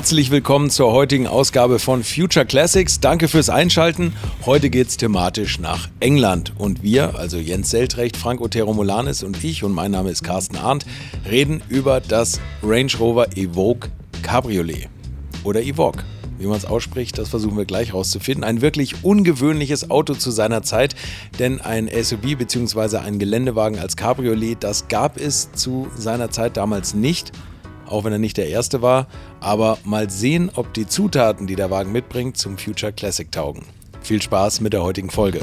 Herzlich willkommen zur heutigen Ausgabe von Future Classics. Danke fürs Einschalten. Heute geht's thematisch nach England. Und wir, also Jens Seltrecht, Frank Otero Molanis und ich, und mein Name ist Carsten Arndt, reden über das Range Rover Evoque Cabriolet. Oder Evoque. Wie man es ausspricht, das versuchen wir gleich rauszufinden. Ein wirklich ungewöhnliches Auto zu seiner Zeit, denn ein SUV bzw. ein Geländewagen als Cabriolet, das gab es zu seiner Zeit damals nicht auch wenn er nicht der erste war. Aber mal sehen, ob die Zutaten, die der Wagen mitbringt, zum Future Classic taugen. Viel Spaß mit der heutigen Folge.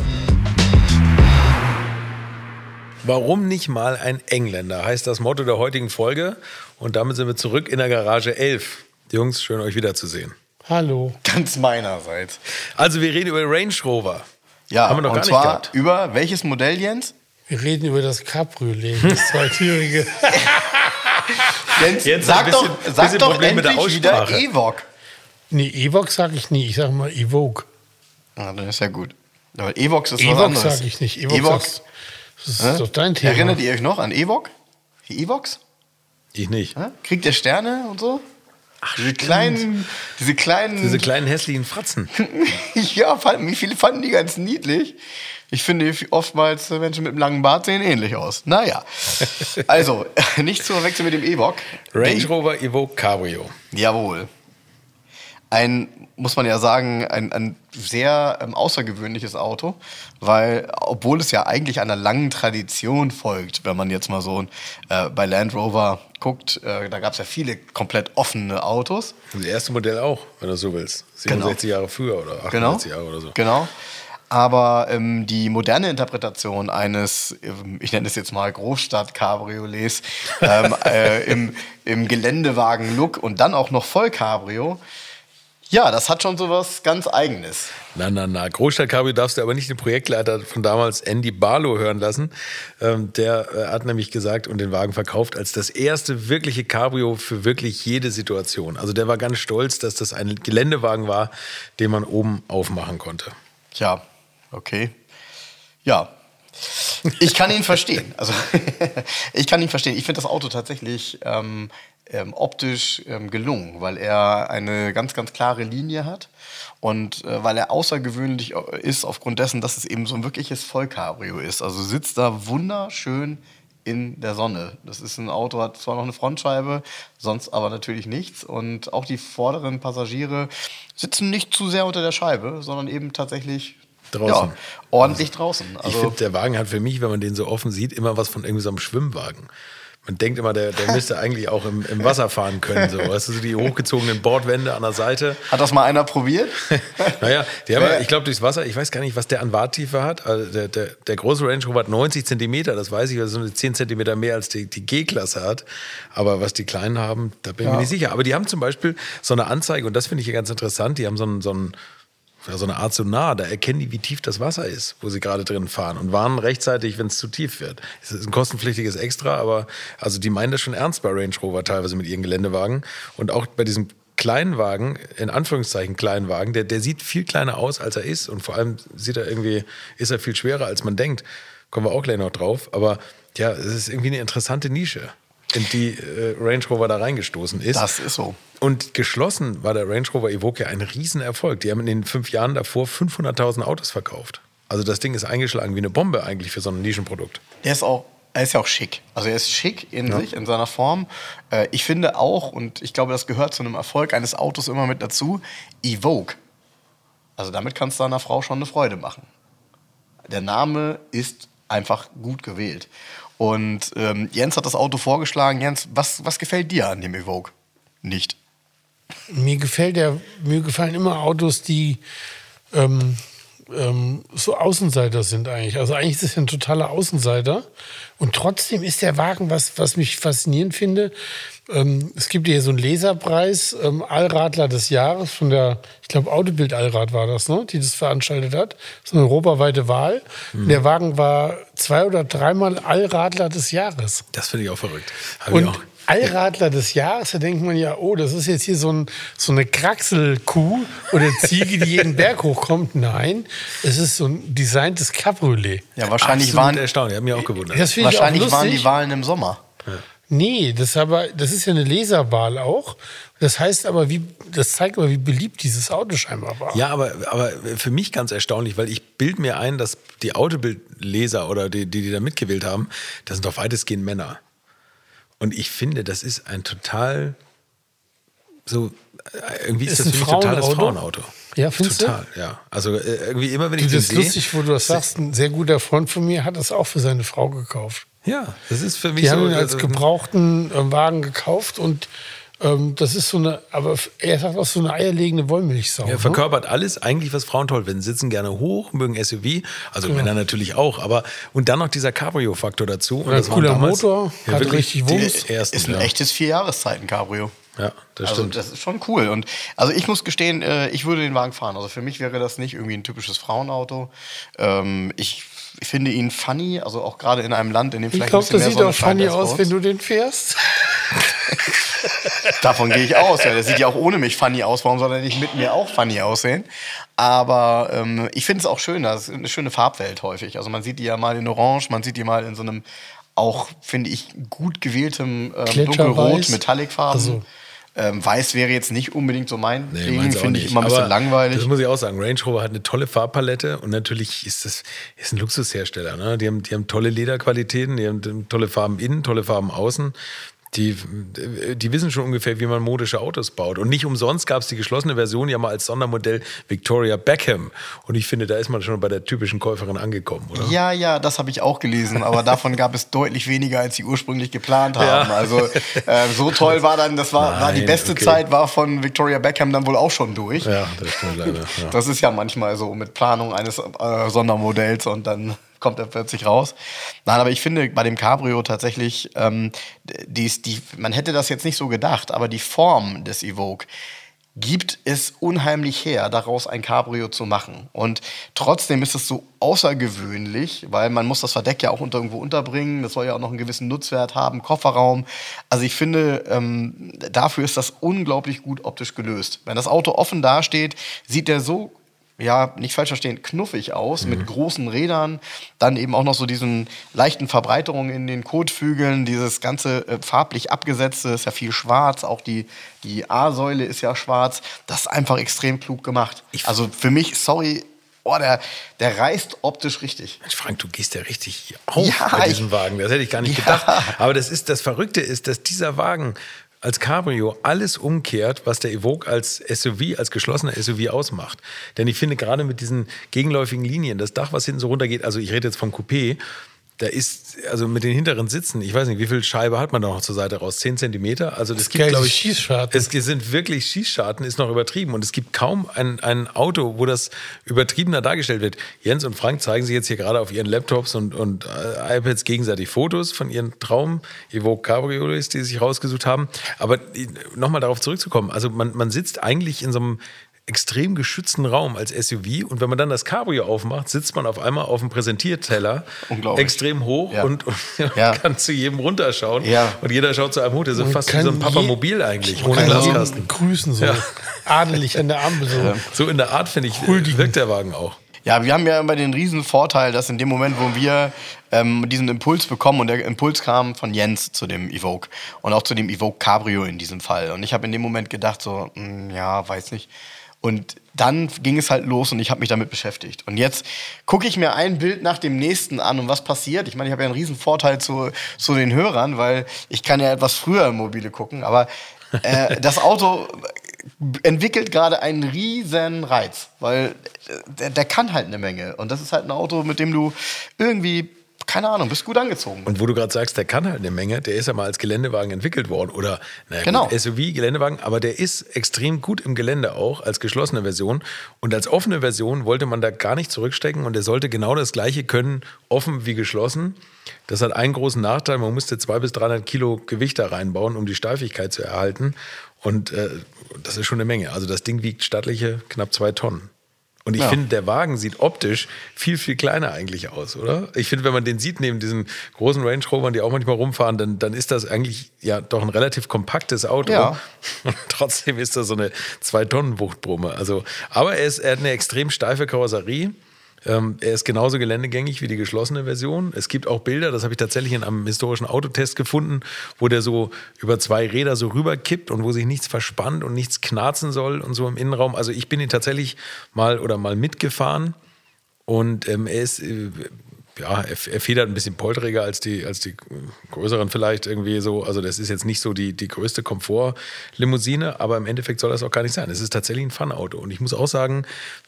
Warum nicht mal ein Engländer, heißt das Motto der heutigen Folge. Und damit sind wir zurück in der Garage 11. Jungs, schön euch wiederzusehen. Hallo. Ganz meinerseits. Also wir reden über den Range Rover. Ja, Haben wir noch und gar zwar nicht gehabt. über welches Modell, Jens? Wir reden über das Cabriolet, das zweitürige. Jens, Jetzt sag bisschen, doch, sag bisschen doch Problem endlich wieder Evoque. Nee, Evoque sag ich nie. Ich sag mal Evoque. Ah, dann ist ja gut. Aber Evox ist Evox was anderes. sag ich nicht. Evox, Evox. Das ist äh? doch dein Thema. Erinnert ihr euch noch an Evoque? Die Evox? Ich nicht. Äh? Kriegt der Sterne und so? Ach, diese kleinen, diese kleinen. Diese kleinen hässlichen Fratzen. ja, wie viele fanden die ganz niedlich. Ich finde oftmals Menschen mit einem langen Bart sehen ähnlich aus. Naja. Also, nicht zu verwechseln mit dem Evoque. Range Rover Evoque Cabrio. Jawohl. Ein, muss man ja sagen, ein, ein sehr ähm, außergewöhnliches Auto, weil, obwohl es ja eigentlich einer langen Tradition folgt, wenn man jetzt mal so äh, bei Land Rover guckt, äh, da gab es ja viele komplett offene Autos. Das erste Modell auch, wenn du so willst. 67 genau. Jahre früher oder 68 genau. Jahre oder so. Genau. Aber ähm, die moderne Interpretation eines, ähm, ich nenne es jetzt mal Großstadt-Cabriolets, ähm, äh, im, im Geländewagen-Look und dann auch noch Voll-Cabrio, ja, das hat schon so was ganz Eigenes. Na, na, na. Großstadt-Cabrio darfst du aber nicht den Projektleiter von damals, Andy Barlow, hören lassen. Ähm, der äh, hat nämlich gesagt und den Wagen verkauft als das erste wirkliche Cabrio für wirklich jede Situation. Also der war ganz stolz, dass das ein Geländewagen war, den man oben aufmachen konnte. Tja, Okay. Ja. Ich kann ihn verstehen. Also ich kann ihn verstehen. Ich finde das Auto tatsächlich ähm, ähm, optisch ähm, gelungen, weil er eine ganz, ganz klare Linie hat und äh, weil er außergewöhnlich äh, ist aufgrund dessen, dass es eben so ein wirkliches Vollcabrio ist. Also sitzt da wunderschön in der Sonne. Das ist ein Auto, hat zwar noch eine Frontscheibe, sonst aber natürlich nichts. Und auch die vorderen Passagiere sitzen nicht zu sehr unter der Scheibe, sondern eben tatsächlich Draußen. Ja, ordentlich draußen. Also ich finde, der Wagen hat für mich, wenn man den so offen sieht, immer was von irgendwie so einem Schwimmwagen. Man denkt immer, der, der müsste eigentlich auch im, im Wasser fahren können. So. Weißt du, so die hochgezogenen Bordwände an der Seite. Hat das mal einer probiert? naja, die haben, ja, ich glaube, durchs Wasser, ich weiß gar nicht, was der an Warttiefe hat. Also der, der, der große Range Rover hat 90 Zentimeter, das weiß ich, also so 10 Zentimeter mehr als die, die G-Klasse hat. Aber was die Kleinen haben, da bin ich ja. mir nicht sicher. Aber die haben zum Beispiel so eine Anzeige, und das finde ich hier ganz interessant, die haben so einen, so einen so eine Art Sonar, da erkennen die, wie tief das Wasser ist, wo sie gerade drin fahren und warnen rechtzeitig, wenn es zu tief wird. Es ist ein kostenpflichtiges Extra, aber also die meinen das schon ernst bei Range Rover teilweise mit ihren Geländewagen und auch bei diesem kleinen Wagen, in Anführungszeichen kleinen Wagen, der, der sieht viel kleiner aus, als er ist und vor allem sieht er irgendwie, ist er viel schwerer, als man denkt. Kommen wir auch gleich noch drauf, aber ja, es ist irgendwie eine interessante Nische in die äh, Range Rover da reingestoßen ist. Das ist so. Und geschlossen war der Range Rover Evoque ein Riesenerfolg. Die haben in den fünf Jahren davor 500.000 Autos verkauft. Also das Ding ist eingeschlagen wie eine Bombe eigentlich für so ein Nischenprodukt. Der ist auch er ist ja auch schick. Also er ist schick in ja. sich, in seiner Form. Äh, ich finde auch, und ich glaube, das gehört zu einem Erfolg eines Autos immer mit dazu, Evoque. Also damit kannst du einer Frau schon eine Freude machen. Der Name ist einfach gut gewählt. Und ähm, Jens hat das Auto vorgeschlagen. Jens, was, was gefällt dir an dem Evoque nicht? Mir gefällt der, mir gefallen immer Autos, die ähm, ähm, so Außenseiter sind eigentlich. Also eigentlich ist es ein totaler Außenseiter. Und trotzdem ist der Wagen, was, was mich faszinierend finde, ähm, es gibt hier so einen Leserpreis, ähm, Allradler des Jahres von der, ich glaube, Autobild Allrad war das, ne, die das veranstaltet hat. So eine europaweite Wahl. Mhm. Der Wagen war zwei oder dreimal Allradler des Jahres. Das finde ich auch verrückt. Hab Und Allradler des Jahres, da denkt man ja, oh, das ist jetzt hier so, ein, so eine Kraxelkuh oder Ziege, die jeden Berg hochkommt. Nein, es ist so ein designtes Cabriolet. Ja, wahrscheinlich Absolut waren erstaunt, ich habe mich auch gewundert. wahrscheinlich auch waren die Wahlen im Sommer. Ja. Nee, das, ist aber, das ist ja eine Leserwahl auch. Das heißt aber, wie, das zeigt aber, wie beliebt dieses Auto scheinbar war. Ja, aber, aber für mich ganz erstaunlich, weil ich bild mir ein, dass die Autobildleser oder die, die, die da mitgewählt haben, das sind doch weitestgehend Männer. Und ich finde, das ist ein total so äh, irgendwie ist, Ist das ein für mich total das Frauenauto? Ja, findest du? Total, ja. Also äh, irgendwie immer, wenn Du, ich das den ist sehe. lustig, wo du das sagst. Ein sehr guter Freund von mir hat das auch für seine Frau gekauft. Ja, das ist für mich Die so. haben ihn als äh, gebrauchten äh, Wagen gekauft und ähm, das ist so eine, aber er sagt auch so eine eierlegende Wollmilchsau. Er ne? verkörpert alles eigentlich, was Frauen toll finden. Sitzen gerne hoch, mögen SUV, also Männer natürlich auch, aber und dann noch dieser Cabrio-Faktor dazu. Und ein das cooler damals- Motor, hat wirklich richtig Wumms. Ist ein ja. echtes Vierjahreszeiten-Cabrio. Ja, das also stimmt. das ist schon cool. Und also ich muss gestehen, äh, ich würde den Wagen fahren. Also für mich wäre das nicht irgendwie ein typisches Frauenauto. Ähm, ich finde ihn funny, also auch gerade in einem Land, in dem Ich vielleicht glaube, ein bisschen das mehr sieht Sonne auch funny aus, wenn du den fährst. Davon gehe ich aus. Ja. Der sieht ja auch ohne mich funny aus. Warum soll er nicht mit mir auch funny aussehen? Aber ähm, ich finde es auch schön. Das ist eine schöne Farbwelt häufig. Also man sieht die ja mal in Orange, man sieht die mal in so einem auch, finde ich, gut gewähltem ähm, dunkelrot, Metallicfarben. Also- ähm, Weiß wäre jetzt nicht unbedingt so mein Nee, Ding, finde ich immer ein bisschen Aber langweilig. Das muss ich auch sagen. Range Rover hat eine tolle Farbpalette und natürlich ist das ist ein Luxushersteller. Ne? Die, haben, die haben tolle Lederqualitäten, die haben tolle Farben innen, tolle Farben außen. Die, die wissen schon ungefähr, wie man modische Autos baut. Und nicht umsonst gab es die geschlossene Version ja mal als Sondermodell Victoria Beckham. Und ich finde, da ist man schon bei der typischen Käuferin angekommen, oder? Ja, ja, das habe ich auch gelesen, aber davon gab es deutlich weniger, als sie ursprünglich geplant haben. Ja. Also äh, so toll war dann, das war, war die Nein, beste okay. Zeit, war von Victoria Beckham dann wohl auch schon durch. Ja, das stimmt leider. Ja. Das ist ja manchmal so mit Planung eines äh, Sondermodells und dann kommt er plötzlich raus. Nein, aber ich finde bei dem Cabrio tatsächlich, ähm, die, die, man hätte das jetzt nicht so gedacht, aber die Form des Evoque gibt es unheimlich her, daraus ein Cabrio zu machen. Und trotzdem ist es so außergewöhnlich, weil man muss das Verdeck ja auch unter irgendwo unterbringen. Das soll ja auch noch einen gewissen Nutzwert haben, Kofferraum. Also ich finde, ähm, dafür ist das unglaublich gut optisch gelöst. Wenn das Auto offen dasteht, sieht der so ja, nicht falsch verstehen, knuffig aus, mit großen Rädern, dann eben auch noch so diesen leichten Verbreiterungen in den Kotflügeln, dieses ganze äh, farblich abgesetzte, ist ja viel schwarz, auch die, die A-Säule ist ja schwarz. Das ist einfach extrem klug gemacht. Also für mich, sorry, oh, der, der reißt optisch richtig. Mensch, Frank, du gehst ja richtig auf Ja, bei diesem ich- Wagen. Das hätte ich gar nicht Ja. gedacht. Aber das ist das Verrückte ist, dass dieser Wagen als Cabrio alles umkehrt, was der Evoque als SUV, als geschlossener SUV ausmacht. Denn ich finde gerade mit diesen gegenläufigen Linien, das Dach, was hinten so runtergeht, also ich rede jetzt vom Coupé, da ist, also mit den hinteren Sitzen, ich weiß nicht, wie viel Scheibe hat man da noch zur Seite raus? 10 Zentimeter? Also das gibt, geil, glaube die ich, Schießscharten. es sind wirklich Schießscharten, ist noch übertrieben. Und es gibt kaum ein, ein Auto, wo das übertriebener dargestellt wird. Jens und Frank zeigen sich jetzt hier gerade auf ihren Laptops und, und äh, iPads gegenseitig Fotos von ihren Traum Evoque Cabriolets, die sie sich rausgesucht haben. Aber nochmal darauf zurückzukommen, also man, man sitzt eigentlich in so einem extrem geschützten Raum als SUV und wenn man dann das Cabrio aufmacht, sitzt man auf einmal auf dem Präsentierteller Unglaublich. extrem hoch Ja. und, und Ja. kann zu jedem runterschauen Ja. und jeder schaut zu einem hoch. Das ist fast wie so ein Papamobil eigentlich, ohne Glaskasten. grüßen, so Ja. adelig an der Ampel. So. So in der Art, finde ich, Huldigen. wirkt der Wagen auch. Ja, wir haben ja immer den riesen Vorteil, dass in dem Moment, wo wir ähm, diesen Impuls bekommen, und der Impuls kam von Jens zu dem Evoque und auch zu dem Evoque Cabrio in diesem Fall. Und ich habe in dem Moment gedacht, so, hm, ja, weiß nicht. Und dann ging es halt los und ich habe mich damit beschäftigt. Und jetzt gucke ich mir ein Bild nach dem nächsten an und was passiert. Ich meine, ich habe ja einen riesen Vorteil zu, zu den Hörern, weil ich kann ja etwas früher im Mobile gucken. Aber äh, das Auto entwickelt gerade einen riesen Reiz, weil äh, der, der kann halt eine Menge. Und das ist halt ein Auto, mit dem du irgendwie, keine Ahnung, bist gut angezogen. Und wo du gerade sagst, der kann halt eine Menge, der ist ja mal als Geländewagen entwickelt worden oder naja, Genau. gut, SUV, Geländewagen, aber der ist extrem gut im Gelände auch als geschlossene Version. Und als offene Version wollte man da gar nicht zurückstecken und der sollte genau das gleiche können, offen wie geschlossen. Das hat einen großen Nachteil, man musste 200 bis 300 Kilo Gewicht da reinbauen, um die Steifigkeit zu erhalten. Und äh, das ist schon eine Menge. Also das Ding wiegt stattliche knapp zwei Tonnen. Und ich Ja. finde, der Wagen sieht optisch viel, viel kleiner eigentlich aus, oder? Ich finde, wenn man den sieht neben diesen großen Range Rovern, die auch manchmal rumfahren, dann, dann ist das eigentlich ja doch ein relativ kompaktes Auto. Ja. Und trotzdem ist das so eine Zwei-Tonnen-Wuchtbrumme. Also, aber er, ist, er hat eine extrem steife Karosserie. Ähm, er ist genauso geländegängig wie die geschlossene Version. Es gibt auch Bilder, das habe ich tatsächlich in einem historischen Autotest gefunden, wo der so über zwei Räder so rüberkippt und wo sich nichts verspannt und nichts knarzen soll und so im Innenraum. Also ich bin ihn tatsächlich mal oder mal mitgefahren und ähm, er ist äh, ja, er, er federt ein bisschen polteriger als die, als die größeren vielleicht irgendwie so. Also das ist jetzt nicht so die, die größte Komfortlimousine, aber im Endeffekt soll das auch gar nicht sein. Es ist tatsächlich ein Fun-Auto. Und ich muss auch sagen,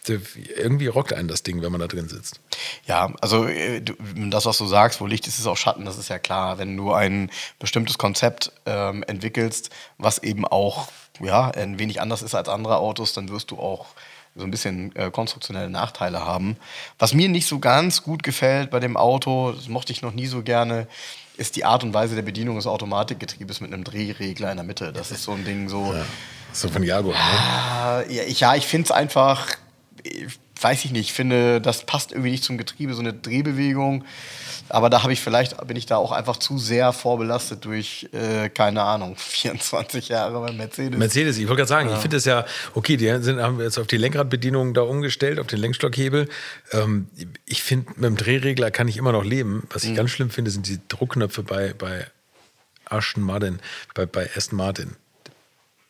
irgendwie rockt einen das Ding, wenn man da drin sitzt. Ja, also äh, das, was du sagst, wo Licht ist, ist auch Schatten, das ist ja klar. Wenn du ein bestimmtes Konzept ähm, entwickelst, was eben auch ja, ein wenig anders ist als andere Autos, dann wirst du auch so ein bisschen äh, konstruktionelle Nachteile haben. Was mir nicht so ganz gut gefällt bei dem Auto, das mochte ich noch nie so gerne, ist die Art und Weise der Bedienung des Automatikgetriebes mit einem Drehregler in der Mitte. Das ist so ein Ding so. Ja, so von Jaguar, ne? Ja, ich, ja, ich finde es einfach, weiß ich nicht, ich finde, das passt irgendwie nicht zum Getriebe, so eine Drehbewegung. Aber da habe ich vielleicht, bin ich da auch einfach zu sehr vorbelastet durch, äh, keine Ahnung, 24 Jahre bei Mercedes. Mercedes, ich wollte gerade sagen, ja. ich finde es ja, okay, die sind, haben jetzt auf die Lenkradbedienung da umgestellt, auf den Lenkstockhebel. Ähm, ich finde, mit dem Drehregler kann ich immer noch leben. Was ich mhm. ganz schlimm finde, sind die Druckknöpfe bei, bei Aston Martin, bei, bei Aston Martin.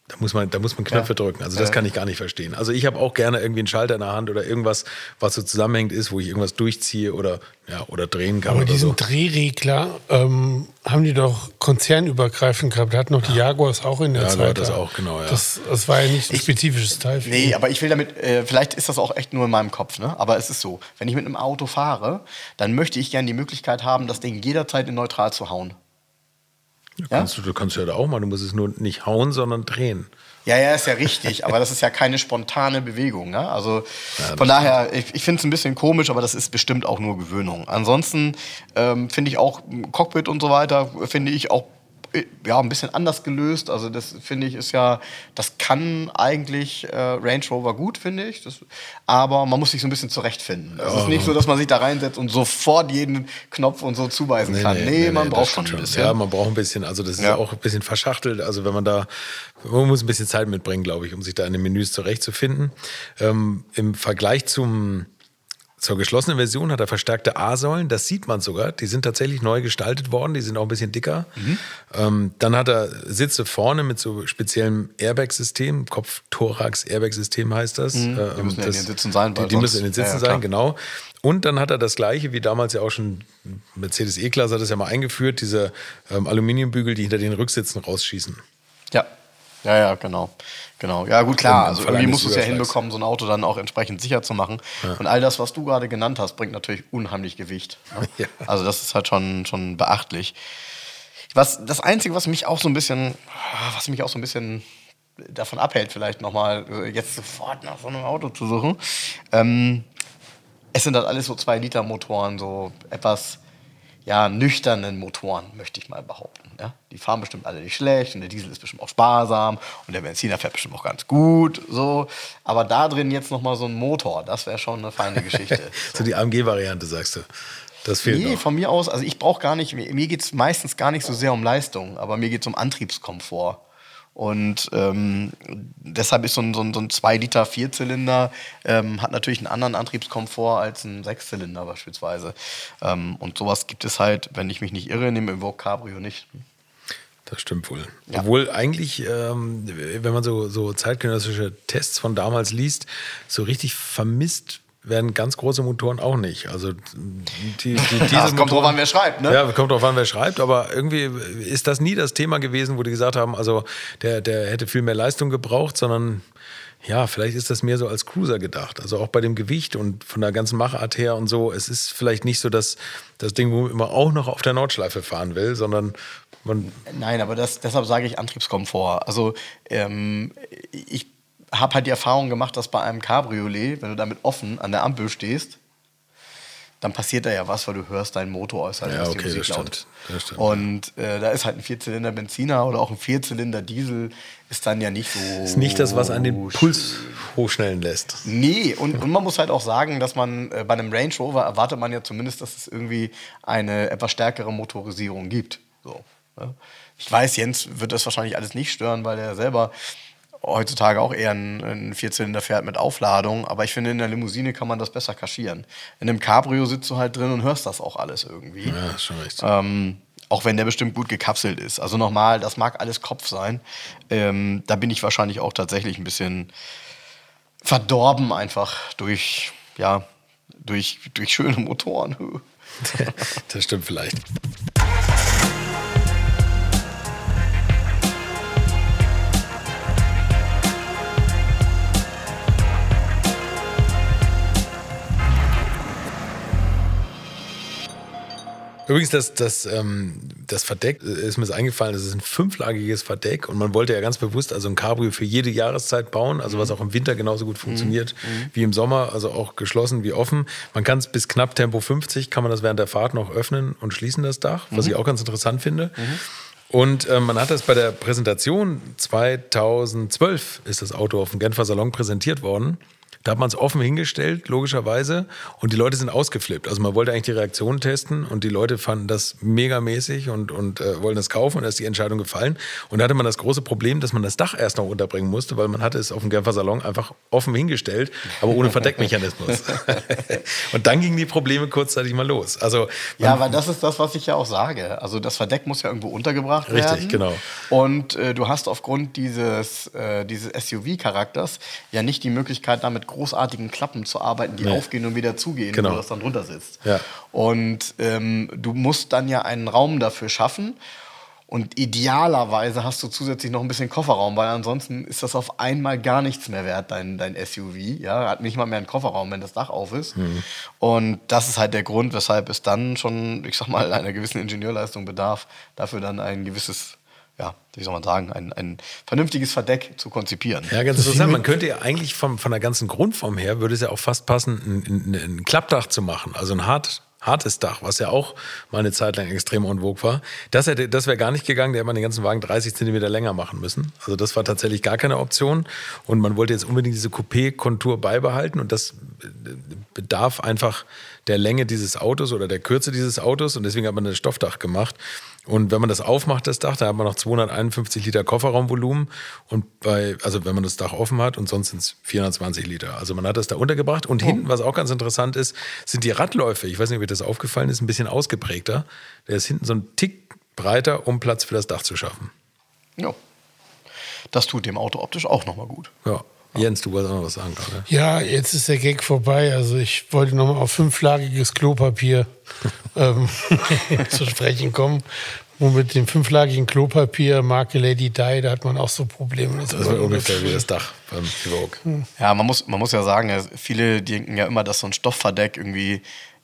Da muss man, da muss man Knöpfe ja. drücken. Also das kann ich gar nicht verstehen. Also ich habe auch gerne irgendwie einen Schalter in der Hand oder irgendwas, was so zusammenhängt ist, wo ich irgendwas durchziehe oder, ja, oder drehen kann. Aber oder diesen so. Drehregler ähm, haben die doch konzernübergreifend gehabt. Da hatten noch die Jaguars auch in der ja, Zeit. Ja, das auch, genau, ja. Das, das war ja nicht ein spezifisches Teil. Für nee, aber ich will damit, äh, vielleicht ist das auch echt nur in meinem Kopf, ne? aber es ist so, wenn ich mit einem Auto fahre, dann möchte ich gerne die Möglichkeit haben, das Ding jederzeit in neutral zu hauen. Ja, kannst du, du kannst ja da auch mal, du musst es nur nicht hauen, sondern drehen. Ja, ja, ist ja richtig, aber das ist ja keine spontane Bewegung. Ne? Also ja, von daher, ich, ich finde es ein bisschen komisch, aber das ist bestimmt auch nur Gewöhnung. Ansonsten ähm, finde ich auch Cockpit und so weiter, finde ich auch ja, ein bisschen anders gelöst. Also das finde ich ist ja, das kann eigentlich äh, Range Rover gut, finde ich. Das, aber man muss sich so ein bisschen zurechtfinden. Es ist nicht so, dass man sich da reinsetzt und sofort jeden Knopf und so zuweisen nee, kann. Nee, nee, nee man braucht schon ein bisschen. Ja, man braucht ein bisschen. Also das ist ja. auch ein bisschen verschachtelt. Also wenn man da, man muss ein bisschen Zeit mitbringen, glaube ich, um sich da in den Menüs zurechtzufinden. Ähm, Im Vergleich zum zur geschlossenen Version hat er verstärkte A-Säulen, das sieht man sogar. Die sind tatsächlich neu gestaltet worden, die sind auch ein bisschen dicker. Mhm. Ähm, dann hat er Sitze vorne mit so speziellem Airbag-System, Kopf-Thorax-Airbag-System heißt das. Mhm. Die ähm, müssen das, in den Sitzen sein. Die, die müssen in den Sitzen ja, sein, genau. Und dann hat er das gleiche wie damals ja auch schon Mercedes E-Klasse hat das ja mal eingeführt, diese ähm, Aluminiumbügel, die hinter den Rücksitzen rausschießen. Ja, ja, ja, genau. Genau. Ja, gut, klar. Also irgendwie musst du es ja hinbekommen, so ein Auto dann auch entsprechend sicher zu machen. Ja. Und all das, was du gerade genannt hast, bringt natürlich unheimlich Gewicht. Ne? Ja. Also das ist halt schon, schon beachtlich. Was, das Einzige, was mich auch so ein bisschen, was mich auch so ein bisschen davon abhält, vielleicht nochmal äh, jetzt sofort nach so einem Auto zu suchen, ähm, es sind halt alles so 2-Liter-Motoren, so etwas ja, nüchternen Motoren, möchte ich mal behaupten. Ja? Die fahren bestimmt alle nicht schlecht und der Diesel ist bestimmt auch sparsam und der Benziner fährt bestimmt auch ganz gut. So. Aber da drin jetzt nochmal so ein Motor, das wäre schon eine feine Geschichte. so die AMG-Variante, sagst du. Das fehlt nee, noch. von mir aus, also ich brauche gar nicht, mir, mir geht es meistens gar nicht so sehr um Leistung, aber mir geht es um Antriebskomfort. Und ähm, deshalb ist so ein, so ein, so ein 2 Liter Vierzylinder, ähm, hat natürlich einen anderen Antriebskomfort als ein Sechszylinder beispielsweise. Ähm, und sowas gibt es halt, wenn ich mich nicht irre, in dem Evoque Cabrio nicht. Das stimmt wohl. Ja. Obwohl eigentlich, ähm, wenn man so, so zeitgenössische Tests von damals liest, so richtig vermisst werden ganz große Motoren auch nicht. Also die, die, diese ja, kommt drauf an, wer schreibt, ne? Ja, kommt drauf an, wer schreibt, aber irgendwie ist das nie das Thema gewesen, wo die gesagt haben, also der, der hätte viel mehr Leistung gebraucht, sondern ja, vielleicht ist das mehr so als Cruiser gedacht. Also auch bei dem Gewicht und von der ganzen Machart her und so. Es ist vielleicht nicht so, dass das Ding, wo man auch noch auf der Nordschleife fahren will, sondern man. Nein, aber das, deshalb sage ich Antriebskomfort. Also ähm, ich habe halt die Erfahrung gemacht, dass bei einem Cabriolet, wenn du damit offen an der Ampel stehst, dann passiert da ja was, weil du hörst deinen Motor äußern. Ja, okay, das stimmt. das stimmt. Und äh, da ist halt ein Vierzylinder Benziner oder auch ein Vierzylinder Diesel ist dann ja nicht so. Ist nicht das, was an den Puls hochschnellen lässt. Nee, und, und man muss halt auch sagen, dass man äh, bei einem Range Rover erwartet man ja zumindest, dass es irgendwie eine etwas stärkere Motorisierung gibt. So, ne? Ich weiß, Jens wird das wahrscheinlich alles nicht stören, weil er selber heutzutage auch eher ein, ein Vierzylinder fährt mit Aufladung, aber ich finde, in der Limousine kann man das besser kaschieren. In einem Cabrio sitzt du halt drin und hörst das auch alles irgendwie. Ja, ist schon recht. Ähm, auch wenn der bestimmt gut gekapselt ist. Also nochmal, das mag alles Kopf sein. Ähm, da bin ich wahrscheinlich auch tatsächlich ein bisschen verdorben einfach durch, ja, durch, durch schöne Motoren. das stimmt vielleicht. Übrigens, das, das, ähm, das Verdeck äh, ist mir eingefallen, das ist ein fünflagiges Verdeck und man wollte ja ganz bewusst also ein Cabrio für jede Jahreszeit bauen, also was auch im Winter genauso gut funktioniert mhm. wie im Sommer, also auch geschlossen wie offen. Man kann es bis knapp Tempo 50, kann man das während der Fahrt noch öffnen und schließen, das Dach, was mhm. ich auch ganz interessant finde. Mhm. Und äh, man hat das bei der Präsentation 2012 ist das Auto auf dem Genfer Salon präsentiert worden. Da hat man es offen hingestellt, logischerweise, und die Leute sind ausgeflippt. Also man wollte eigentlich die Reaktion testen und die Leute fanden das megamäßig und, und äh, wollten es kaufen und da ist die Entscheidung gefallen. Und da hatte man das große Problem, dass man das Dach erst noch unterbringen musste, weil man hatte es auf dem Genfer Salon einfach offen hingestellt, aber ohne Verdeckmechanismus. und dann gingen die Probleme kurzzeitig mal los. Also ja, weil das ist das, was ich ja auch sage. Also das Verdeck muss ja irgendwo untergebracht richtig, werden. Richtig, genau. Und äh, du hast aufgrund dieses, äh, dieses SUV-Charakters ja nicht die Möglichkeit, damit großartigen Klappen zu arbeiten, die nee. aufgehen und wieder zugehen, genau. wo das dann drunter sitzt. Ja. Und ähm, du musst dann ja einen Raum dafür schaffen. Und idealerweise hast du zusätzlich noch ein bisschen Kofferraum, weil ansonsten ist das auf einmal gar nichts mehr wert, dein, dein SUV. Ja, hat nicht mal mehr einen Kofferraum, wenn das Dach auf ist. Mhm. Und das ist halt der Grund, weshalb es dann schon, ich sag mal, einer gewissen Ingenieurleistung bedarf, dafür dann ein gewisses ja, wie soll man sagen, ein, ein vernünftiges Verdeck zu konzipieren. Ja, ganz interessant. Man könnte ja eigentlich vom, von der ganzen Grundform her, würde es ja auch fast passen, ein, ein, ein Klappdach zu machen. Also ein hart, hartes Dach, was ja auch mal eine Zeit lang extrem vogue war. Das, hätte, das wäre gar nicht gegangen, der hätte man den ganzen Wagen 30 Zentimeter länger machen müssen. Also das war tatsächlich gar keine Option. Und man wollte jetzt unbedingt diese Coupé-Kontur beibehalten und das bedarf einfach der Länge dieses Autos oder der Kürze dieses Autos und deswegen hat man ein Stoffdach gemacht. Und wenn man das aufmacht, das Dach, da hat man noch 251 Liter Kofferraumvolumen. Und bei, also wenn man das Dach offen hat und sonst sind es 420 Liter. Also man hat das da untergebracht. Und oh. hinten, was auch ganz interessant ist, sind die Radläufe. Ich weiß nicht, ob euch das aufgefallen ist, ein bisschen ausgeprägter. Der ist hinten so ein Tick breiter, um Platz für das Dach zu schaffen. Ja. Das tut dem Auto optisch auch nochmal gut. Ja. Jens, du wolltest auch noch was sagen gerade. Ja, jetzt ist der Gag vorbei. Also ich wollte nochmal auf fünflagiges Klopapier ähm, zu sprechen kommen. Und mit dem fünflagigen Klopapier Marke Lady Di, da hat man auch so Probleme. Das, das ist ungefähr wie das Dach beim Evoque. Hm. Ja, man muss, man muss ja sagen, viele denken ja immer, dass so ein Stoffverdeck irgendwie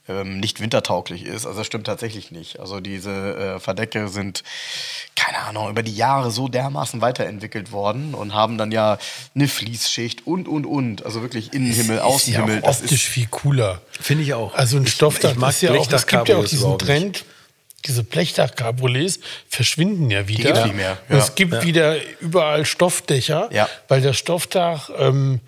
ähm, nicht wintertauglich ist. Also das stimmt tatsächlich nicht. Also diese äh, Verdecke sind, keine Ahnung, über die Jahre so dermaßen weiterentwickelt worden und haben dann ja eine Fließschicht und, und, und. Also wirklich Innenhimmel, Außenhimmel. Ist ja optisch ist, viel cooler. Finde ich auch. Also ein Stoffdach, ich, ich ist ja auch, es gibt ja auch diesen Trend, diese Blechdach-Cabriolets verschwinden ja wieder. Die gibt nicht mehr. Ja. Es gibt ja. wieder überall Stoffdächer, ja. weil das Stoffdach ähm,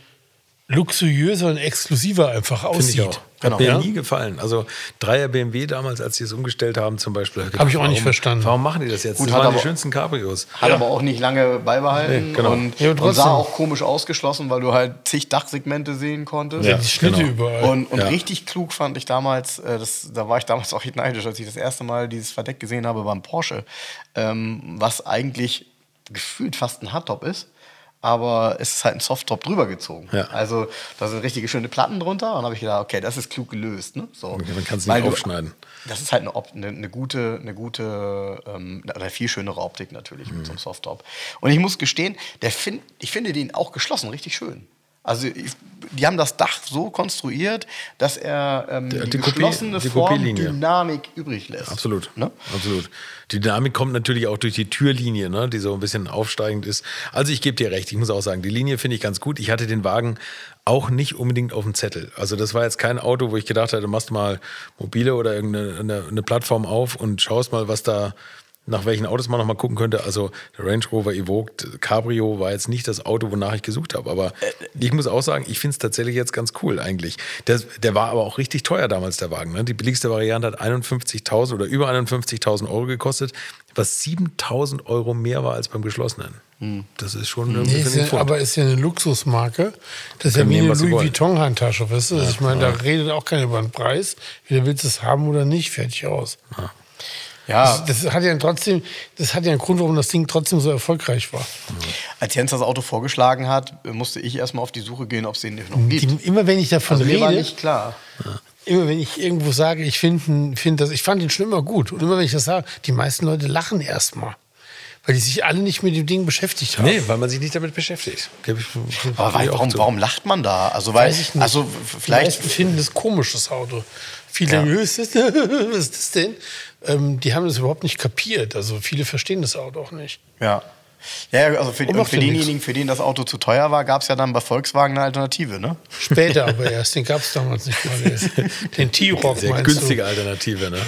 luxuriöser und exklusiver einfach aussieht. Genau. Hat mir ja? nie gefallen. Also Dreier BMW damals, als sie es umgestellt haben zum Beispiel. Habe ich auch nicht verstanden. Warum machen die das jetzt? Gut, das waren die schönsten Cabrios. Hat ja. aber auch nicht lange beibehalten nee, genau. und, ja, und, sah auch komisch ausgeschlossen, weil du halt zig Dachsegmente sehen konntest. Ja, die Schnitte genau. überall. Und, und richtig klug fand ich damals, äh, das, da war ich damals auch neidisch, als ich das erste Mal dieses Verdeck gesehen habe beim Porsche, ähm, was eigentlich gefühlt fast ein Hardtop ist aber es ist halt ein Softtop drüber gezogen. Ja. Also da sind richtige schöne Platten drunter und dann habe ich gedacht, okay, das ist klug gelöst. Ne? So. Okay, man kann es nicht aufschneiden. Das ist halt eine, eine, eine gute, eine gute, ähm, eine viel schönere Optik natürlich mhm. mit so einem Softtop. Und ich muss gestehen, der find, ich finde den auch geschlossen richtig schön. Also die haben das Dach so konstruiert, dass er ähm, die, die, geschlossene die Form Dynamik übrig lässt. Absolut, ne? absolut. Die Dynamik kommt natürlich auch durch die Türlinie, ne? die so ein bisschen aufsteigend ist. Also ich gebe dir recht, ich muss auch sagen, die Linie finde ich ganz gut. Ich hatte den Wagen auch nicht unbedingt auf dem Zettel. Also das war jetzt kein Auto, wo ich gedacht hätte, machst mal mobile oder irgendeine eine, eine Plattform auf und schaust mal, was da nach welchen Autos man noch mal gucken könnte. Also der Range Rover Evoque Cabrio war jetzt nicht das Auto, wonach ich gesucht habe. Aber ich muss auch sagen, ich finde es tatsächlich jetzt ganz cool eigentlich. Der, der war aber auch richtig teuer damals, der Wagen. Ne? Die billigste Variante hat 51.000 oder über 51.000 Euro gekostet, was 7.000 Euro mehr war als beim geschlossenen. Das ist schon ein Nee, ist bisschen ja, aber ist ja eine Luxusmarke. Das ist ja wie nehmen, eine Louis. Vuitton-Handtasche, weißt du? Also ich meine, da redet auch keiner über den Preis. Entweder willst du es haben oder nicht, fertig aus. Ja, Das, das hat ja trotzdem, das hat ja einen Grund, warum das Ding trotzdem so erfolgreich war. als Jens das Auto vorgeschlagen hat, musste ich erstmal auf die Suche gehen, ob es den noch gibt. Die, immer wenn ich davon also mir rede, war nicht klar. immer wenn ich irgendwo sage, ich finde find das, ich fand ihn schon immer gut. Und immer wenn ich das sage, die meisten Leute lachen erstmal. Weil die sich alle nicht mit dem Ding beschäftigt haben. Nee, weil man sich nicht damit beschäftigt. Aber warum, warum lacht man da? Also, weil, Weiß ich nicht. also Die vielleicht. meisten finden das komisch, das Auto. Viele Ja. was ist das, denn? Ähm, die haben das überhaupt nicht kapiert. Also viele verstehen das Auto auch nicht. Ja. Ja, ja, also für, Und für ja denjenigen, für den das Auto zu teuer war, gab es ja dann bei Volkswagen eine Alternative, ne? Später aber erst, den gab es damals nicht mal. Den- Den T-Rock meinst günstige du? Alternative, ne?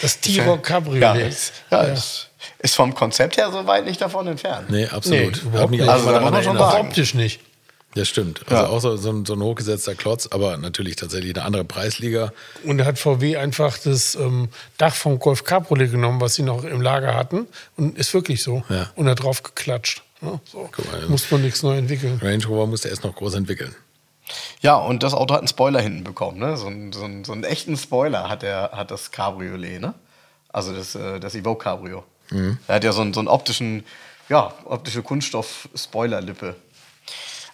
Das T-Rock Ja, Cabriolet. ist, ja, Ist, ist vom Konzept her so weit nicht davon entfernt. Nee, absolut. Nee, überhaupt nicht. mal Also, da muss man schon sagen. optisch nicht. Ja, stimmt. Also Ja. auch so, so, ein, so ein hochgesetzter Klotz, aber natürlich tatsächlich eine andere Preisliga. Und da hat VW einfach das ähm, Dach vom Golf Cabriolet genommen, was sie noch im Lager hatten. Und ist wirklich so. Ja. Und da drauf geklatscht. Ja, so. Mal. Muss man nichts neu entwickeln. Range Rover musste erst noch groß entwickeln. Ja, und das Auto hat einen Spoiler hinten bekommen, ne? So, einen- so, einen- so einen echten Spoiler hat, der, hat das Cabriolet, ne? Also das, äh, das Evoque Cabrio. Er hat ja so einen, so einen optischen, ja, optische Kunststoff-Spoilerlippe.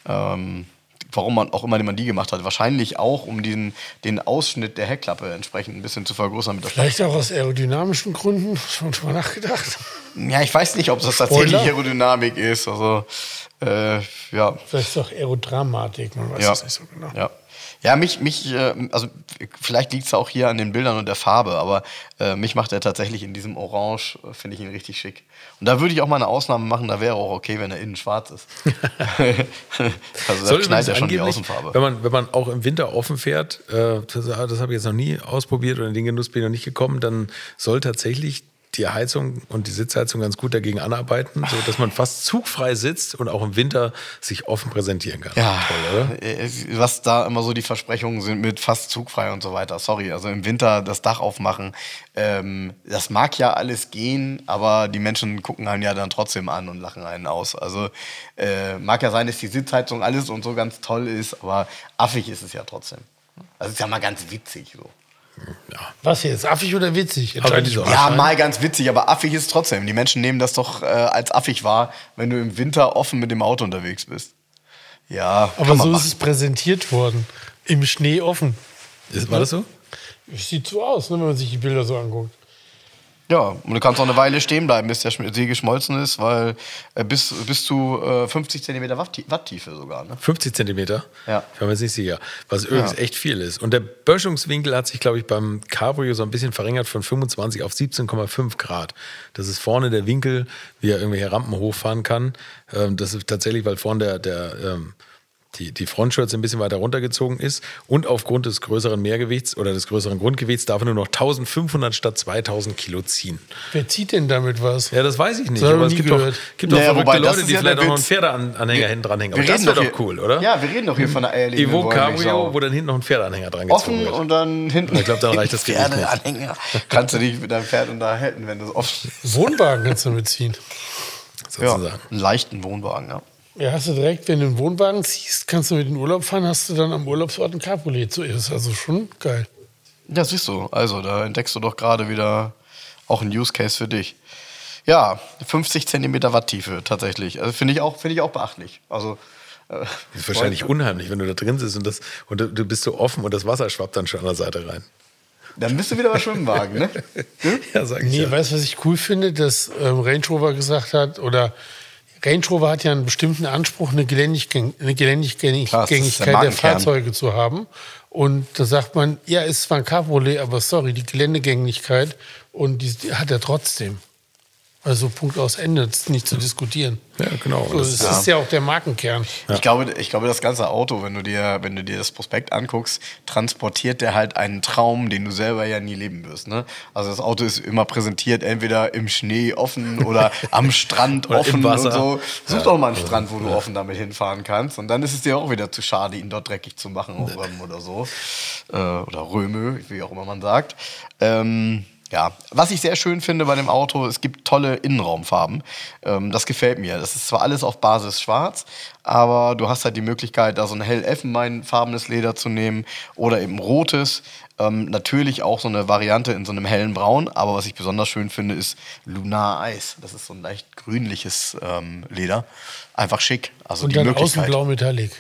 Ähm, warum man auch immer man die gemacht hat. Wahrscheinlich auch, um den, den Ausschnitt der Heckklappe entsprechend ein bisschen zu vergrößern Vielleicht auch aus aerodynamischen Gründen. Schon mal nachgedacht. Ja, ich weiß nicht, ob das tatsächlich Spoiler? Aerodynamik ist. Also, äh, ja. Vielleicht ist es auch Aerodramatik. Man weiß ja. es nicht so genau. Ja. Ja, mich, mich, äh, also vielleicht liegt es auch hier an den Bildern und der Farbe, aber äh, mich macht er tatsächlich in diesem Orange, äh, finde ich ihn richtig schick. Und da würde ich auch mal eine Ausnahme machen, da wäre auch okay, wenn er innen schwarz ist. also Soll da knallt übrigens ja schon die Außenfarbe. Wenn man, wenn man auch im Winter offen fährt, äh, das, das habe ich jetzt noch nie ausprobiert oder in den Genuss bin ich noch nicht gekommen, dann soll tatsächlich die Heizung und die Sitzheizung ganz gut dagegen anarbeiten, so dass man fast zugfrei sitzt und auch im Winter sich offen präsentieren kann. Ja, Toll, oder? äh, was da immer so die Versprechungen sind mit fast zugfrei und so weiter. Sorry, also im Winter das Dach aufmachen, ähm, das mag ja alles gehen, aber die Menschen gucken einen ja dann trotzdem an und lachen einen aus. Also äh, mag ja sein, dass die Sitzheizung alles und so ganz toll ist, aber affig ist es ja trotzdem. Also ist ja mal ganz witzig so. Was jetzt? Affig oder witzig? Aber Entscheide die ich so- mal. Ja, mal ganz witzig, aber affig ist trotzdem. Die Menschen nehmen das doch äh, als affig wahr, wenn du im Winter offen mit dem Auto unterwegs bist. Ja, Aber so ist machen. es präsentiert worden. Im Schnee offen. Ist, war das so? Sieht so aus, ne, wenn man sich die Bilder so anguckt. Ja, und du kannst auch eine Weile stehen bleiben, bis der See geschmolzen ist, weil äh, bis, bis zu äh, 50 cm Watt, Watttiefe sogar. Ne? 50 Zentimeter? Ja. Ich bin mir jetzt nicht sicher. Was übrigens Ja. echt viel ist. Und der Böschungswinkel hat sich, glaube ich, beim Cabrio so ein bisschen verringert von 25 auf 17,5 Grad. Das ist vorne der Winkel, wie er irgendwelche Rampen hochfahren kann. Ähm, das ist tatsächlich, weil vorne der, der ähm, die, die Frontschürze ein bisschen weiter runtergezogen ist und aufgrund des größeren Mehrgewichts oder des größeren Grundgewichts darf er nur noch 1500 statt 2000 Kilo ziehen. Wer zieht denn damit was? Ja, das weiß ich nicht. Aber es gibt doch, gibt Naja, verrückte wobei, Leute, die ja vielleicht auch noch einen. Pferdeanhänger hinten dranhängen. Aber Wir das reden wäre doch hier- cool, oder? Ja, wir reden doch hier von der eierlegenden Evo. Cabrio, wo dann hinten noch ein Pferdeanhänger dran gezogen Offen wird. und dann hinten. Ich glaub, dann reicht das Gewicht nicht. Pferdeanhänger. Kannst du dich mit deinem Pferd unterhalten, wenn du es offen. Wohnwagen kannst du mitziehen. Ja, sozusagen. einen leichten Wohnwagen, ja. Ja, hast du direkt, wenn du einen Wohnwagen ziehst, kannst du mit in den Urlaub fahren, hast du dann am Urlaubsort ein Cabriolet. So ist also schon geil. Ja, siehst du. Also, da entdeckst du doch gerade wieder auch einen Use Case für dich. Ja, 50 Zentimeter Watttiefe tatsächlich. Also finde ich, auch- finde ich auch beachtlich. Also, äh, Das ist wahrscheinlich unheimlich, wenn du da drin sitzt und, das, und du, du bist so offen und das Wasser schwappt dann schon an der Seite rein. Dann bist du wieder bei Schwimmwagen, ne? Ja, sag ich Nee, ja. weißt du, was ich cool finde, dass ähm, Range Rover gesagt hat, oder Range Rover hat ja einen bestimmten Anspruch, eine, Gelendiggäng eine ist der der. Fahrzeuge zu haben. Und da sagt man, ja, ist zwar ein Cabriolet, aber sorry, die Geländegängigkeit und die hat er trotzdem. Also Punkt aus Ende, das ist nicht zu diskutieren. Ja, genau. So, Das das ist- ist ja auch der Markenkern. Ich, glaube, ich glaube, das ganze Auto, wenn du, dir, wenn du dir das Prospekt anguckst, transportiert der halt einen Traum, den du selber ja nie leben wirst. Ne? Also das Auto ist immer präsentiert, entweder im Schnee offen oder am Strand Oder offen und so. Such doch mal einen Strand, wo du offen damit hinfahren kannst. Und dann ist es dir auch wieder zu schade, ihn dort dreckig zu machen oder so. Äh, oder Römö, wie auch immer man sagt. Ähm, Ja, was ich sehr schön finde bei dem Auto, es gibt tolle Innenraumfarben. Ähm, das gefällt mir. Das ist zwar alles auf Basis schwarz, aber du hast halt die Möglichkeit, da so ein hell elfenbeinfarbenes Leder zu nehmen oder eben rotes. Ähm, natürlich auch so eine Variante in so einem hellen Braun, aber was ich besonders schön finde, ist Lunar Eis. Das ist so ein leicht grünliches ähm, Leder. Einfach schick. Also Und die dann Möglichkeit. außen blau Metallic.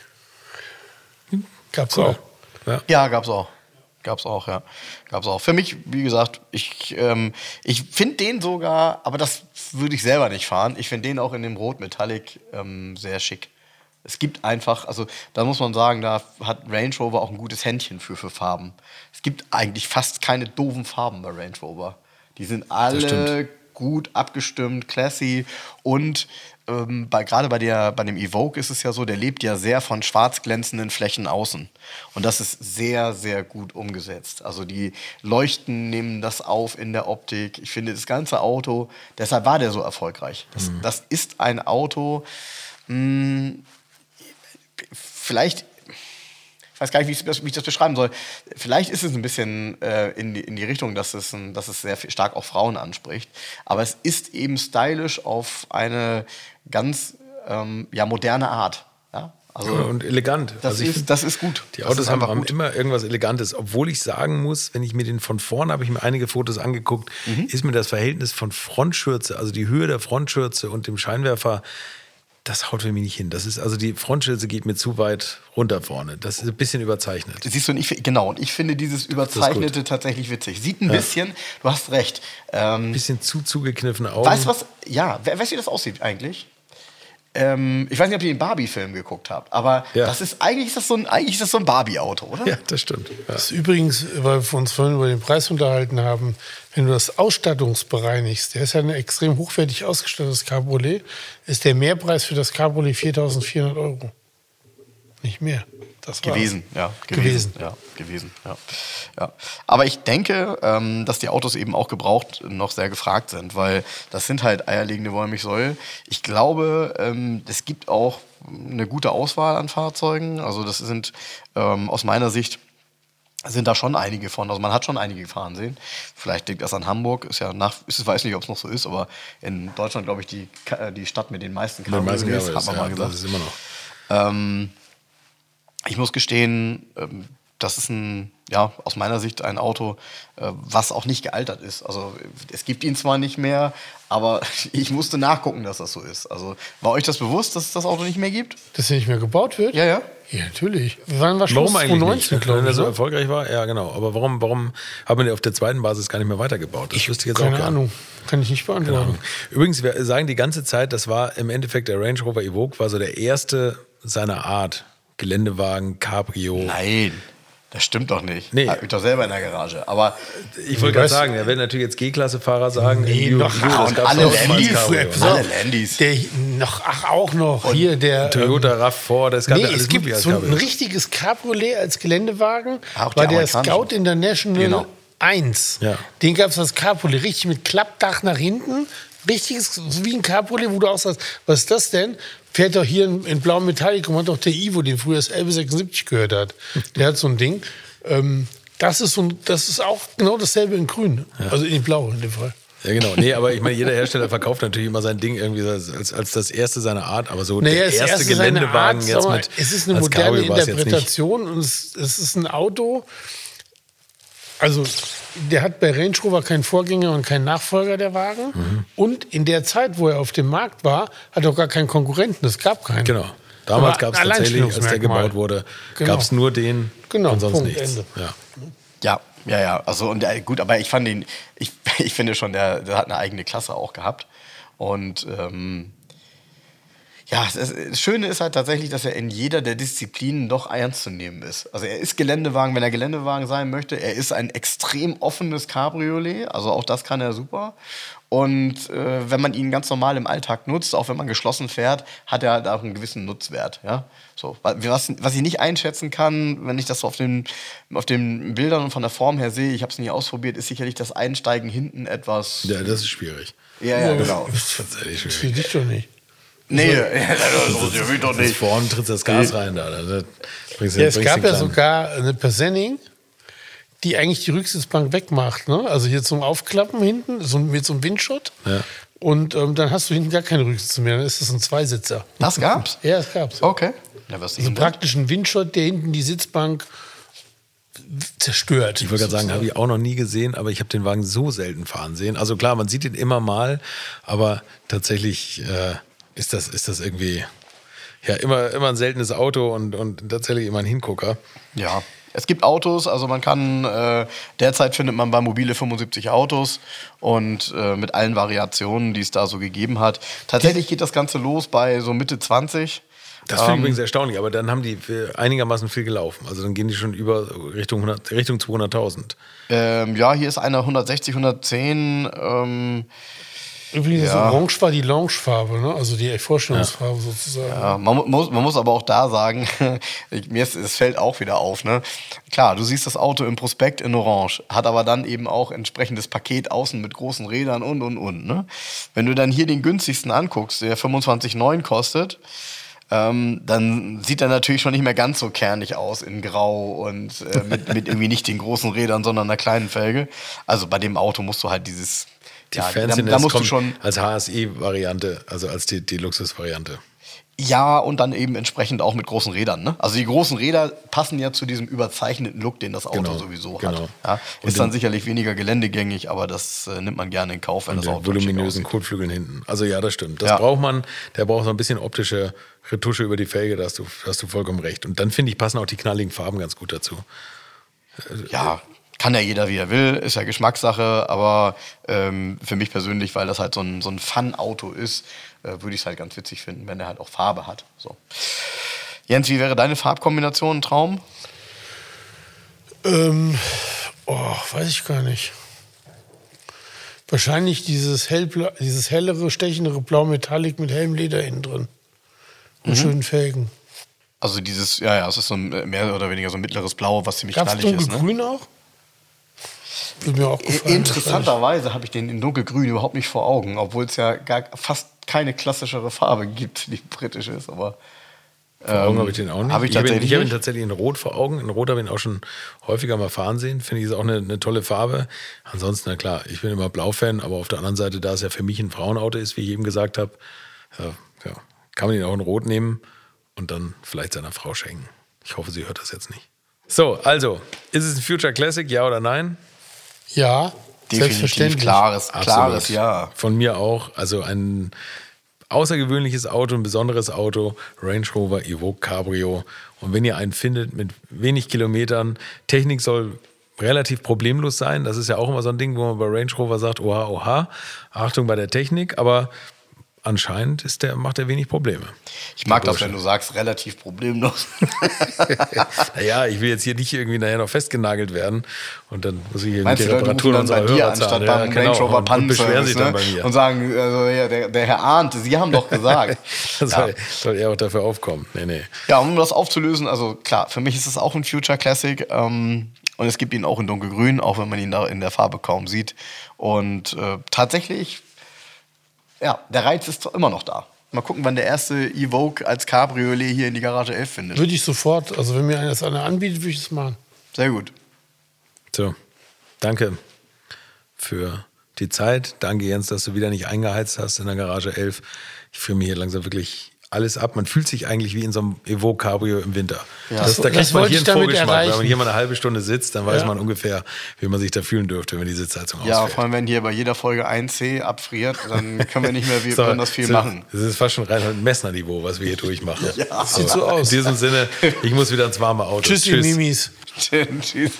Gab's Cool. auch. Ja. Ja, gab's auch. Gab's auch, ja. Gab's auch. Für mich, wie gesagt, ich, ähm, ich finde den sogar, aber das würde ich selber nicht fahren. Ich finde den auch in dem Rot Metallic ähm, sehr schick. Es gibt einfach, also da muss man sagen, da hat Range Rover auch ein gutes Händchen für, für Farben. Es gibt eigentlich fast keine doofen Farben bei Range Rover. Die sind alle gut abgestimmt, classy und ähm, bei, gerade bei, der, bei dem Evoque ist es ja so, der lebt ja sehr von schwarz glänzenden Flächen außen. Und das ist sehr, sehr gut umgesetzt. Also die Leuchten nehmen das auf in der Optik. Ich finde das ganze Auto, deshalb war der so erfolgreich. Das, das ist ein Auto, mh, vielleicht ich weiß gar nicht, wie ich, das, beschreiben soll. Vielleicht ist es ein bisschen äh, in, die, in die Richtung, dass es, ein, dass es sehr stark auch Frauen anspricht. Aber es ist eben stylisch auf eine ganz ähm, ja, moderne Art. Ja? Also, Und elegant. das, Also ich ist, das ist gut. Die Das Autos haben, haben immer irgendwas Elegantes. Obwohl ich sagen muss, wenn ich mir den von vorne, habe ich mir einige Fotos angeguckt, Mhm. ist mir das Verhältnis von Frontschürze, also die Höhe der Frontschürze und dem Scheinwerfer, das haut für mich nicht hin. Das ist, also die Frontschürze geht mir zu weit runter vorne. Das ist ein bisschen überzeichnet. Siehst du, und ich, genau, und ich finde dieses Überzeichnete tatsächlich witzig. Sieht ein bisschen, du hast recht. Ähm, Ein bisschen zu zugekniffene Augen. Weißt du was? Ja, we- weißt du, wie das aussieht eigentlich? Ähm, ich weiß nicht, ob ihr den Barbie-Film geguckt habt, aber Ja. das ist eigentlich ist das so ein, eigentlich ist das so ein Barbie-Auto, oder? Ja, das stimmt. Ja. Das ist übrigens, weil wir uns vorhin über den Preis unterhalten haben, wenn du das ausstattungsbereinigst, der ist ja ein extrem hochwertig ausgestattetes Cabriolet, ist der Mehrpreis für das Cabriolet 4.400 Euro. Nicht mehr. Das. Gewesen, ja. Gewesen. Ja, gewesen, ja. ja. Aber ich denke, ähm, dass die Autos eben auch gebraucht noch sehr gefragt sind, weil das sind halt eierlegende Wollmilchsäule. Ich glaube, ähm, es gibt auch eine gute Auswahl an Fahrzeugen. Also das sind ähm, aus meiner Sicht sind da schon einige von. Also man hat schon einige gefahren sehen. Vielleicht liegt das an Hamburg. Ist ja nach, ich weiß nicht, ob es noch so ist, aber in Deutschland glaube ich die, die Stadt mit den meisten Cabriolets, hat man ja, mal gesagt. Das ist immer noch. Ähm, ich muss gestehen, ähm, das ist ein, ja, aus meiner Sicht ein Auto, äh, was auch nicht gealtert ist. Also es gibt ihn zwar nicht mehr, aber ich musste nachgucken, dass das so ist. Also war euch das bewusst, dass es das Auto nicht mehr gibt? Dass er nicht mehr gebaut wird? Ja, ja. Ja, natürlich. Wann war Schluss? Warum eigentlich 2019, nicht? Wenn er so ne? erfolgreich war? Ja, genau. Aber warum, warum hat man den auf der zweiten Basis gar nicht mehr weitergebaut? Das wüsste ich jetzt auch Keine. Ahnung. Kann ich nicht beantworten. Übrigens, wir sagen die ganze Zeit, das war im Endeffekt der Range Rover Evoque, war so der erste seiner Art. Geländewagen, Cabrio. Nein, das stimmt doch nicht. Nee. Hab ich doch selber in der Garage. Aber Ich wollte gerade sagen, er werden natürlich jetzt G-Klasse-Fahrer sagen, Nee, Bio- noch- das und gab's alle Landys, auf. Alle Landys. Der noch, ach, auch noch. hier der. Toyota RAV4, das gab Nee, ja alles es gibt so ein richtiges Cabriolet als Geländewagen. Auch war der. Scout International Genau. 1. Ja. Den gab es als Cabriolet, richtig mit Klappdach nach hinten. Richtiges, wie ein Cabriolet, wo du auch sagst, was ist das denn? Fährt doch hier in, in blauem Metallic und hat doch der Ivo, den früher das Elbe 76 gehört hat. Der hat so ein Ding. Ähm, das, ist so ein, das ist auch genau dasselbe in grün. Also in blau in dem Fall. Ja, genau. Nee, aber ich meine, jeder Hersteller verkauft natürlich immer sein Ding irgendwie als, als, das erste seiner Art, aber so Naja, der erste erste Geländewagen Art, jetzt mal, mit. Es ist eine moderne. Interpretation und es, es ist ein Auto. Also, der hat bei Range Rover keinen Vorgänger und keinen Nachfolger, der Wagen. Mhm. Und in der Zeit, wo er auf dem Markt war, hat er auch gar keinen Konkurrenten. Es gab keinen. Genau. Damals gab es tatsächlich, als der gebaut wurde, Genau. gab es nur den Genau, und sonst Punkt, nichts. Ende. Ja. Ja, ja, ja. Also und äh, gut, aber ich fand ihn, ich, ich finde schon, der, der hat eine eigene Klasse auch gehabt. Und ähm, ja, es ist, das Schöne ist halt tatsächlich, dass er in jeder der Disziplinen doch ernst zu nehmen ist. Also er ist Geländewagen, wenn er Geländewagen sein möchte. Er ist ein extrem offenes Cabriolet, also auch das kann er super. Und äh, wenn man ihn ganz normal im Alltag nutzt, auch wenn man geschlossen fährt, hat er halt auch einen gewissen Nutzwert. Ja? So, was, was ich nicht einschätzen kann, wenn ich das so auf den, auf den Bildern und von der Form her sehe, ich habe es nie ausprobiert, ist sicherlich das Einsteigen hinten etwas. ja, das ist schwierig. Ja, ja, genau. Tatsächlich Das schwierig. will ich doch nicht. Nee, das will ich doch Das nicht. vorne tritt das Gas rein da. da. da bringst du- Ja, es gab ja sogar eine Persenning, die eigentlich die Rücksitzbank wegmacht. Ne? Also hier zum Aufklappen hinten, so mit so einem Windschutz. Ja. Und ähm, dann hast du hinten gar keine Rücksitze mehr. Dann ist es ein Zweisitzer. Das gab's? Ja, das gab's. Okay. Ja, was Also praktisch ein Windschutz, der hinten die Sitzbank zerstört. Ich wollte gerade sagen, habe ich auch noch nie gesehen, aber ich habe den Wagen so selten fahren sehen. Also klar, man sieht ihn immer mal, aber tatsächlich äh, ist, das, ist das irgendwie ja, immer, immer ein seltenes Auto und, und tatsächlich immer ein Hingucker. Ja. Es gibt Autos, also man kann, äh, derzeit findet man bei Mobile 75 Autos und äh, mit allen Variationen, die es da so gegeben hat. Tatsächlich geht das Ganze los bei so Mitte 20. Das finde ich Ähm, übrigens erstaunlich, aber dann haben die einigermaßen viel gelaufen. Also dann gehen die schon über Richtung, 100 Richtung 200.000. Ähm, ja, hier ist einer 160, 110. Ähm, Übrigens, Ja. Orange war die Loungefarbe, ne? also die Vorstellungsfarbe sozusagen. ja, man, mu- muss, man muss aber auch da sagen, mir ist, es fällt auch wieder auf. Ne? Klar, du siehst das Auto im Prospekt in Orange, hat aber dann eben auch entsprechendes Paket außen mit großen Rädern und und und. Ne? Wenn du dann hier den günstigsten anguckst, der 25,9 kostet, ähm, dann sieht er natürlich schon nicht mehr ganz so kernig aus in Grau und äh, mit, mit irgendwie nicht den großen Rädern, sondern einer kleinen Felge. Also bei dem Auto musst du halt dieses. Die ja, Fans da, da musst du kommt schon. als HSE-Variante, also als die, die Luxusvariante. Ja, und dann eben entsprechend auch mit großen Rädern. Ne? Also die großen Räder passen ja zu diesem überzeichneten Look, den das Auto Genau, sowieso genau. hat. Ja, Und ist dann sicherlich weniger geländegängig, aber das äh, nimmt man gerne in Kauf, wenn das Auto voluminösen. Kotflügeln hinten. Also ja, das stimmt. Das Ja. braucht man. Der braucht so ein bisschen optische Retusche über die Felge, da hast du, da hast du vollkommen recht. Und dann finde ich, passen auch die knalligen Farben ganz gut dazu. Ja, kann ja jeder, wie er will, ist ja Geschmackssache, aber ähm, für mich persönlich, weil das halt so ein, so ein Fun-Auto ist, äh, würde ich es halt ganz witzig finden, wenn er halt auch Farbe hat. So. Jens, wie wäre deine Farbkombination ein Traum? Ähm, oh, weiß ich gar nicht. Wahrscheinlich dieses, hellbla dieses hellere, stechendere Blau Metallic mit hellem Leder innen drin. Und schönen Felgen. Also dieses, ja, ja, es ist so ein, äh, mehr oder weniger so ein mittleres Blau, was ziemlich Gab es knallig ist. Ne? dunkelgrün auch? Mir auch gefallen. Interessanterweise habe ich den in dunkelgrün überhaupt nicht vor Augen, obwohl es ja gar fast keine klassischere Farbe gibt, die britisch ist. Aber Vor Augen habe ich den auch nicht. Habe ich habe ihn, tatsächlich ich habe ihn tatsächlich in Rot vor Augen. In Rot habe ich ihn auch schon häufiger mal fahren sehen. Finde ich ist auch eine, eine tolle Farbe. Ansonsten, na klar, ich bin immer Blau-Fan, aber auf der anderen Seite, da es ja für mich ein Frauenauto ist, wie ich eben gesagt habe, ja, ja, kann man ihn auch in Rot nehmen und dann vielleicht seiner Frau schenken. Ich hoffe, sie hört das jetzt nicht. So, also, ist es ein Future Classic, ja oder nein? Ja, definitiv selbstverständlich. klares, klares Absolut. Ja. Von mir auch. Also ein außergewöhnliches Auto, ein besonderes Auto, Range Rover Evoque Cabrio. Und wenn ihr einen findet mit wenig Kilometern, Technik soll relativ problemlos sein. Das ist ja auch immer so ein Ding, wo man bei Range Rover sagt, oha, oha, Achtung bei der Technik. Aber anscheinend ist der, macht er wenig Probleme. Ich mag das, wenn du sagst, relativ problemlos. Naja, ich will jetzt hier nicht irgendwie nachher noch festgenagelt werden und dann muss ich hier mit der Reparatur dann bei unserer dir Hörer anstatt zahlen. beim Ja, genau. Range Rover und, und beschweren sich dann ne? bei mir. und sagen, also, ja, der, der Herr Arndt, Sie haben doch gesagt. Ja. soll, soll er auch dafür aufkommen. Nee, nee. ja, um das aufzulösen, also klar, für mich ist es auch ein Future Classic ähm, und es gibt ihn auch in dunkelgrün, auch wenn man ihn da in der Farbe kaum sieht. Und äh, tatsächlich, ja, der Reiz ist immer noch da. Mal gucken, wann der erste Evoque als Cabriolet hier in die Garage 11 findet. Würde ich sofort, also wenn mir einer das einer anbietet, würde ich das machen. Sehr gut. So, danke für die Zeit. Danke, Jens, dass du wieder nicht eingeheizt hast in der Garage 11. Ich fühle mir hier langsam wirklich alles ab. Man fühlt sich eigentlich wie in so einem Evoque Cabrio im Winter. Ja. das, da Das kriegt man wollte hier einen Vorgeschmack. Wenn man hier mal eine halbe Stunde sitzt, dann weiß Ja. man ungefähr, wie man sich da fühlen dürfte, wenn die Sitzheizung Ja, ausfällt. vor allem, wenn hier bei jeder Folge 1C abfriert, dann können wir nicht mehr wie, So, besonders viel so, machen. Das ist fast schon rein Messnerniveau, was wir hier durchmachen. Ja. Sieht so In aus. diesem Sinne, ich muss wieder ins warme Auto. Tschüssi, Mimis. Tschüss.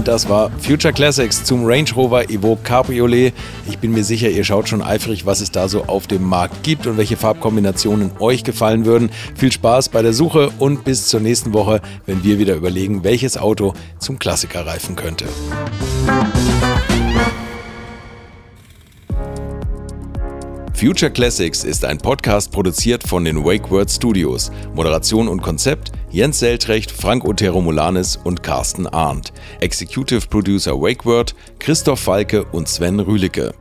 Und das war Future Classics zum Range Rover Evoque Cabriolet. Ich bin mir sicher, ihr schaut schon eifrig, was es da so auf dem Markt gibt und welche Farbkombinationen euch gefallen würden. Viel Spaß bei der Suche und bis zur nächsten Woche, wenn wir wieder überlegen, welches Auto zum Klassiker reifen könnte. Future Classics ist ein Podcast produziert von den Wake Word Studios. Moderation und Konzept Jens Seltrecht, Frank Otero Molanis und Carsten Arndt. Executive Producer Wake Word Christoph Falke und Sven Rühlicke.